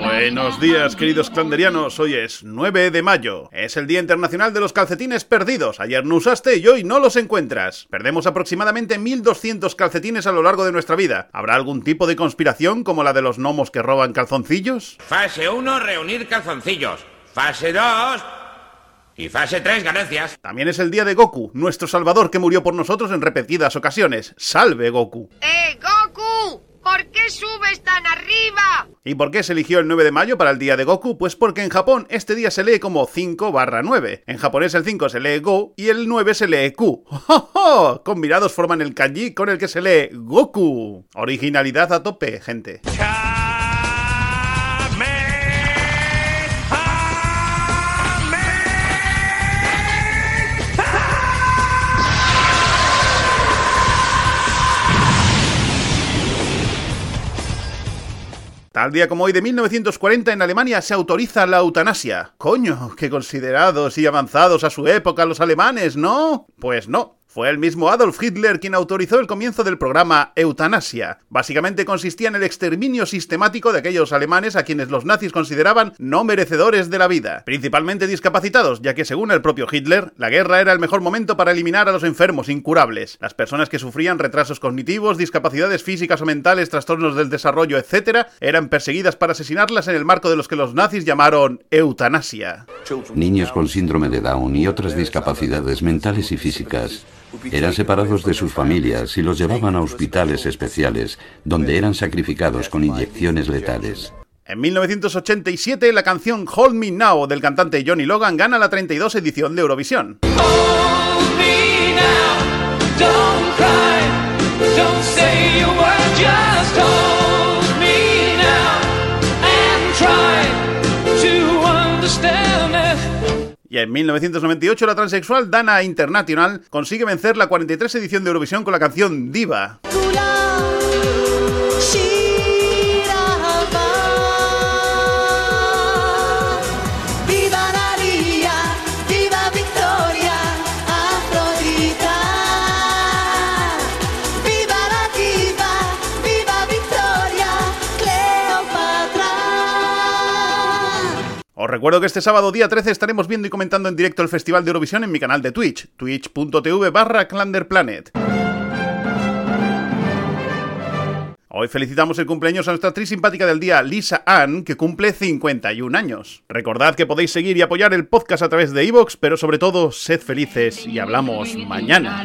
Buenos días, queridos clanderianos. Hoy es 9 de mayo. Es el Día Internacional de los Calcetines Perdidos. Ayer no usaste y hoy no los encuentras. Perdemos aproximadamente 1200 calcetines a lo largo de nuestra vida. ¿Habrá algún tipo de conspiración como la de los gnomos que roban calzoncillos? Fase 1, reunir calzoncillos. Fase 2, y fase 3, ganancias. También es el día de Goku, nuestro salvador que murió por nosotros en repetidas ocasiones. ¡Salve, Goku! ¡Eh, Goku! ¿Por qué subes tan arriba? ¿Y por qué se eligió el 9 de mayo para el día de Goku? Pues porque en Japón este día se lee como 5 barra 9. En japonés el 5 se lee Go y el 9 se lee Q. ¡Jo, Combinados forman el kanji con el que se lee Goku. Originalidad a tope, gente. Tal día como hoy de 1940 en Alemania se autoriza la eutanasia. Coño, qué considerados y avanzados a su época los alemanes, ¿no? Pues no. Fue el mismo Adolf Hitler quien autorizó el comienzo del programa Eutanasia. Básicamente consistía en el exterminio sistemático de aquellos alemanes a quienes los nazis consideraban no merecedores de la vida, principalmente discapacitados, ya que según el propio Hitler, la guerra era el mejor momento para eliminar a los enfermos incurables, las personas que sufrían retrasos cognitivos, discapacidades físicas o mentales, trastornos del desarrollo, etc., eran perseguidas para asesinarlas en el marco de los que los nazis llamaron eutanasia. Niños con síndrome de Down y otras discapacidades mentales y físicas eran separados de sus familias y los llevaban a hospitales especiales, donde eran sacrificados con inyecciones letales. En 1987, la canción Hold Me Now del cantante Johnny Logan gana la 32 edición de Eurovisión. Y en 1998 la transexual Dana International consigue vencer la 43 edición de Eurovisión con la canción Diva. Recuerdo que este sábado día 13 estaremos viendo y comentando en directo el Festival de Eurovisión en mi canal de Twitch, twitch.tv barra clanderplanet. Hoy felicitamos el cumpleaños a nuestra actriz simpática del día, Lisa Ann, que cumple 51 años. Recordad que podéis seguir y apoyar el podcast a través de iVoox, pero sobre todo, sed felices y hablamos mañana.